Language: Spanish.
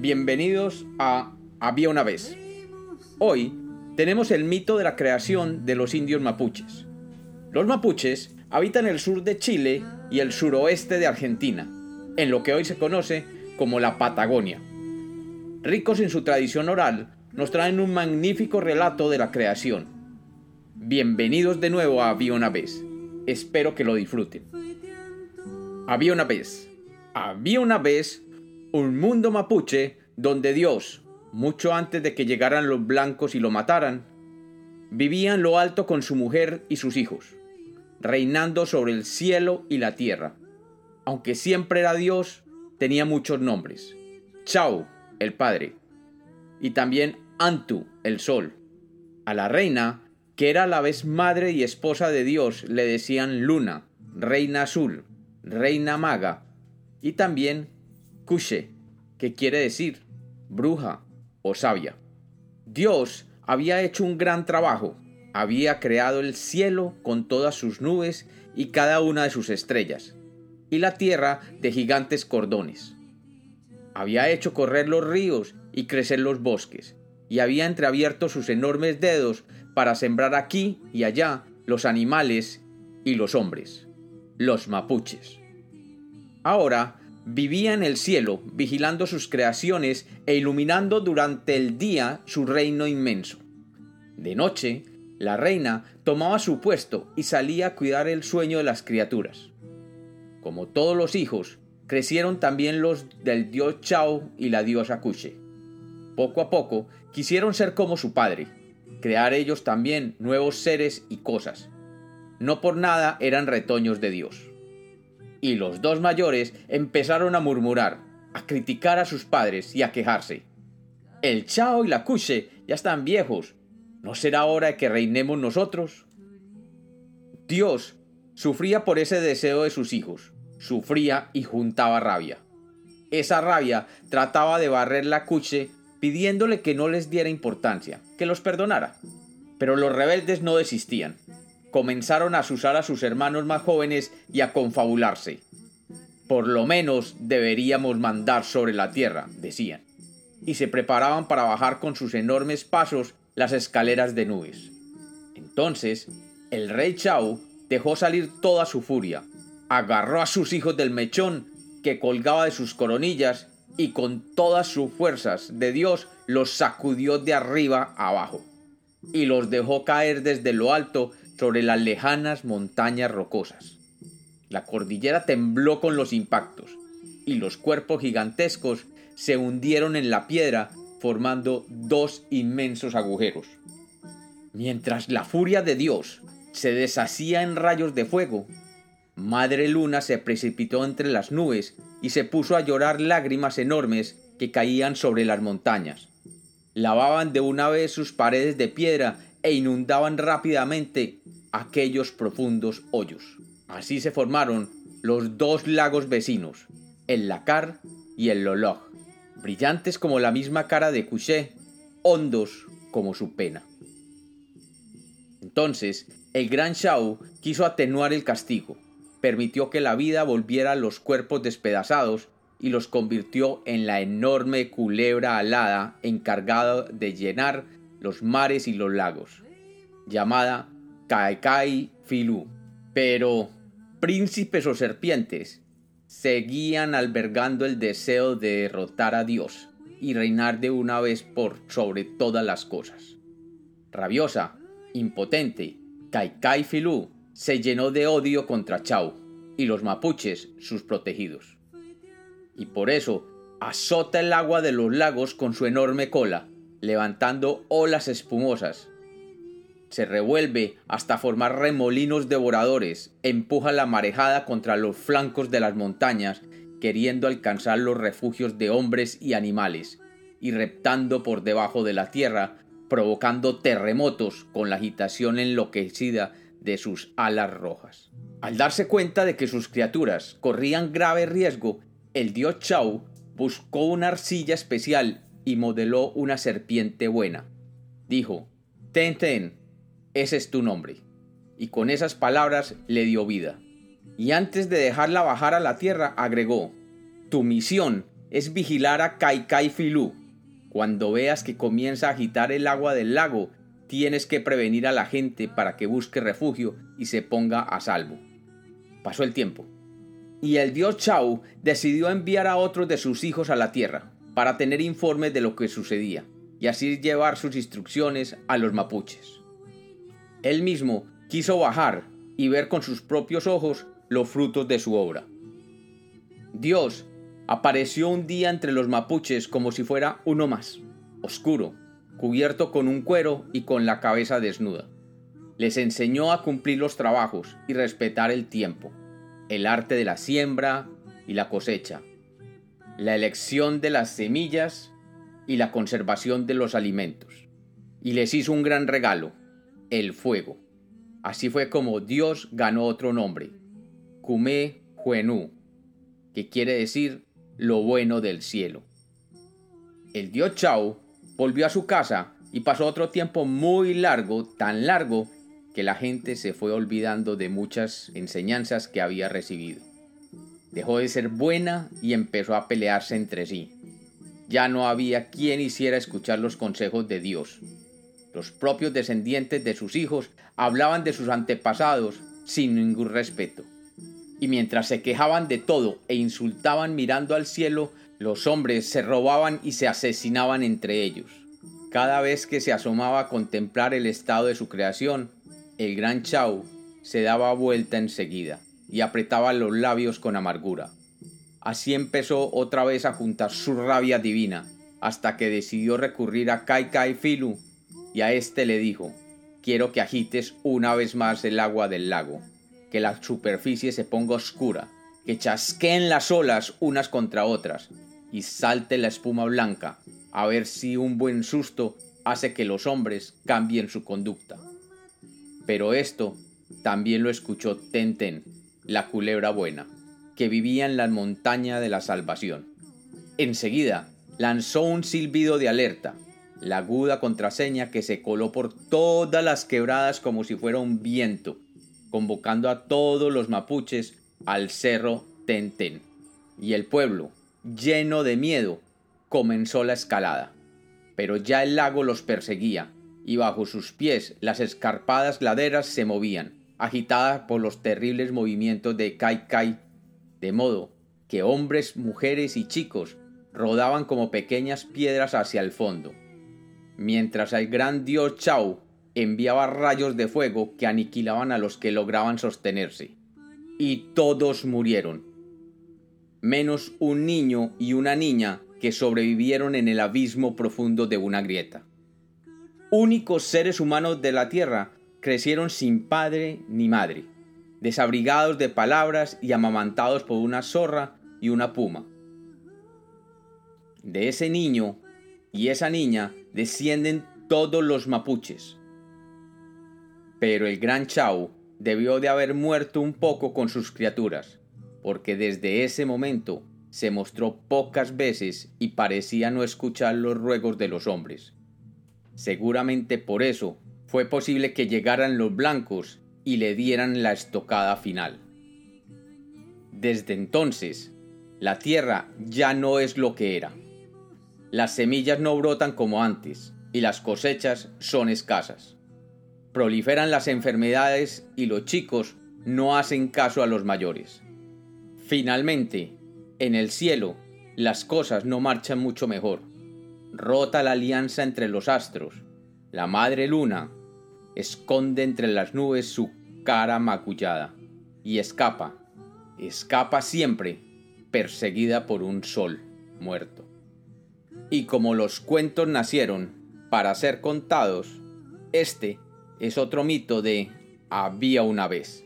bienvenidos a Había una vez. Hoy tenemos el mito de la creación de los indios mapuches. Los mapuches habitan el sur de Chile y el suroeste de Argentina, en lo que hoy se conoce como la Patagonia. Ricos en su tradición oral, nos traen un magnífico relato de la creación. Bienvenidos de nuevo a Había una vez. Espero que lo disfruten. Había una vez. Había una vez un mundo mapuche donde Dios, mucho antes de que llegaran los blancos y lo mataran, vivía en lo alto con su mujer y sus hijos, reinando sobre el cielo y la tierra. Aunque siempre era Dios, tenía muchos nombres. Chau, el padre, y también Antu, el sol. A la reina, que era a la vez madre y esposa de Dios, le decían Luna, reina azul, reina maga, y también Kushe, que quiere decir bruja o sabia. Dios había hecho un gran trabajo, había creado el cielo con todas sus nubes y cada una de sus estrellas, y la tierra de gigantes cordones. Había hecho correr los ríos y crecer los bosques, y había entreabierto sus enormes dedos para sembrar aquí y allá los animales y los hombres, los mapuches. Ahora vivía en el cielo, vigilando sus creaciones e iluminando durante el día su reino inmenso. De noche, la reina tomaba su puesto y salía a cuidar el sueño de las criaturas. Como todos los hijos, crecieron también los del dios Chao y la diosa Kushe. Poco a poco quisieron ser como su padre, crear ellos también nuevos seres y cosas. No por nada eran retoños de Dios y los dos mayores empezaron a murmurar, a criticar a sus padres y a quejarse. El Chao y la Kushe ya están viejos. ¿No será hora de que reinemos nosotros? Dios sufría por ese deseo de sus hijos, sufría y juntaba rabia. Esa rabia trataba de barrer la Kushe pidiéndole que no les diera importancia, que los perdonara. Pero los rebeldes no desistían comenzaron a asusar a sus hermanos más jóvenes y a confabularse. Por lo menos deberíamos mandar sobre la tierra, decían, y se preparaban para bajar con sus enormes pasos las escaleras de nubes. Entonces, el rey Chao dejó salir toda su furia, agarró a sus hijos del mechón que colgaba de sus coronillas y con todas sus fuerzas de Dios los sacudió de arriba abajo y los dejó caer desde lo alto sobre las lejanas montañas rocosas. La cordillera tembló con los impactos, y los cuerpos gigantescos se hundieron en la piedra formando dos inmensos agujeros. Mientras la furia de Dios se deshacía en rayos de fuego, Madre Luna se precipitó entre las nubes y se puso a llorar lágrimas enormes que caían sobre las montañas. Lavaban de una vez sus paredes de piedra e inundaban rápidamente aquellos profundos hoyos. Así se formaron los dos lagos vecinos, el Lacar y el Lolog, brillantes como la misma cara de Couché, hondos como su pena. Entonces, el gran Shao quiso atenuar el castigo, permitió que la vida volviera a los cuerpos despedazados y los convirtió en la enorme culebra alada encargada de llenar los mares y los lagos, llamada Kaikai Filú. Pero príncipes o serpientes seguían albergando el deseo de derrotar a Dios y reinar de una vez por sobre todas las cosas. Rabiosa, impotente, Kaikai Filú se llenó de odio contra Chau y los mapuches, sus protegidos. Y por eso azota el agua de los lagos con su enorme cola levantando olas espumosas. Se revuelve hasta formar remolinos devoradores, empuja la marejada contra los flancos de las montañas, queriendo alcanzar los refugios de hombres y animales, y reptando por debajo de la tierra, provocando terremotos con la agitación enloquecida de sus alas rojas. Al darse cuenta de que sus criaturas corrían grave riesgo, el dios Chau buscó una arcilla especial y modeló una serpiente buena. Dijo, Ten Ten, ese es tu nombre. Y con esas palabras le dio vida. Y antes de dejarla bajar a la tierra, agregó, Tu misión es vigilar a Kaikai Filú. Cuando veas que comienza a agitar el agua del lago, tienes que prevenir a la gente para que busque refugio y se ponga a salvo. Pasó el tiempo. Y el dios Chau decidió enviar a otros de sus hijos a la tierra, para tener informes de lo que sucedía, y así llevar sus instrucciones a los mapuches. Él mismo quiso bajar y ver con sus propios ojos los frutos de su obra. Dios apareció un día entre los mapuches como si fuera uno más, oscuro, cubierto con un cuero y con la cabeza desnuda. Les enseñó a cumplir los trabajos y respetar el tiempo, el arte de la siembra y la cosecha, la elección de las semillas y la conservación de los alimentos. Y les hizo un gran regalo, el fuego. Así fue como Dios ganó otro nombre, Kume Huenú, que quiere decir lo bueno del cielo. El dios Chao volvió a su casa y pasó otro tiempo muy largo, tan largo que la gente se fue olvidando de muchas enseñanzas que había recibido. Dejó de ser buena y empezó a pelearse entre sí. Ya no había quien hiciera escuchar los consejos de Dios. Los propios descendientes de sus hijos hablaban de sus antepasados sin ningún respeto. Y mientras se quejaban de todo e insultaban mirando al cielo, los hombres se robaban y se asesinaban entre ellos. Cada vez que se asomaba a contemplar el estado de su creación, el gran Chau se daba vuelta enseguida y apretaba los labios con amargura. Así empezó otra vez a juntar su rabia divina, hasta que decidió recurrir a Kai Kai Filu, y a éste le dijo, quiero que agites una vez más el agua del lago, que la superficie se ponga oscura, que chasqueen las olas unas contra otras, y salte la espuma blanca, a ver si un buen susto hace que los hombres cambien su conducta. Pero esto también lo escuchó Tenten, la culebra buena, que vivía en la montaña de la salvación. Enseguida lanzó un silbido de alerta, la aguda contraseña que se coló por todas las quebradas como si fuera un viento, convocando a todos los mapuches al cerro Tenten. Y el pueblo, lleno de miedo, comenzó la escalada. Pero ya el lago los perseguía, y bajo sus pies las escarpadas laderas se movían, agitadas por los terribles movimientos de Kai Kai, de modo que hombres, mujeres y chicos rodaban como pequeñas piedras hacia el fondo, mientras el gran dios Chao enviaba rayos de fuego que aniquilaban a los que lograban sostenerse. Y todos murieron, menos un niño y una niña que sobrevivieron en el abismo profundo de una grieta. Únicos seres humanos de la tierra crecieron sin padre ni madre, desabrigados de palabras y amamantados por una zorra y una puma. De ese niño y esa niña descienden todos los mapuches. Pero el gran Chau debió de haber muerto un poco con sus criaturas, porque desde ese momento se mostró pocas veces y parecía no escuchar los ruegos de los hombres. Seguramente por eso fue posible que llegaran los blancos y le dieran la estocada final. Desde entonces, la tierra ya no es lo que era. Las semillas no brotan como antes y las cosechas son escasas. Proliferan las enfermedades y los chicos no hacen caso a los mayores. Finalmente, en el cielo, las cosas no marchan mucho mejor. Rota la alianza entre los astros. La madre luna esconde entre las nubes su cara macullada y escapa, escapa siempre, perseguida por un sol muerto. Y como los cuentos nacieron para ser contados, este es otro mito de había una vez.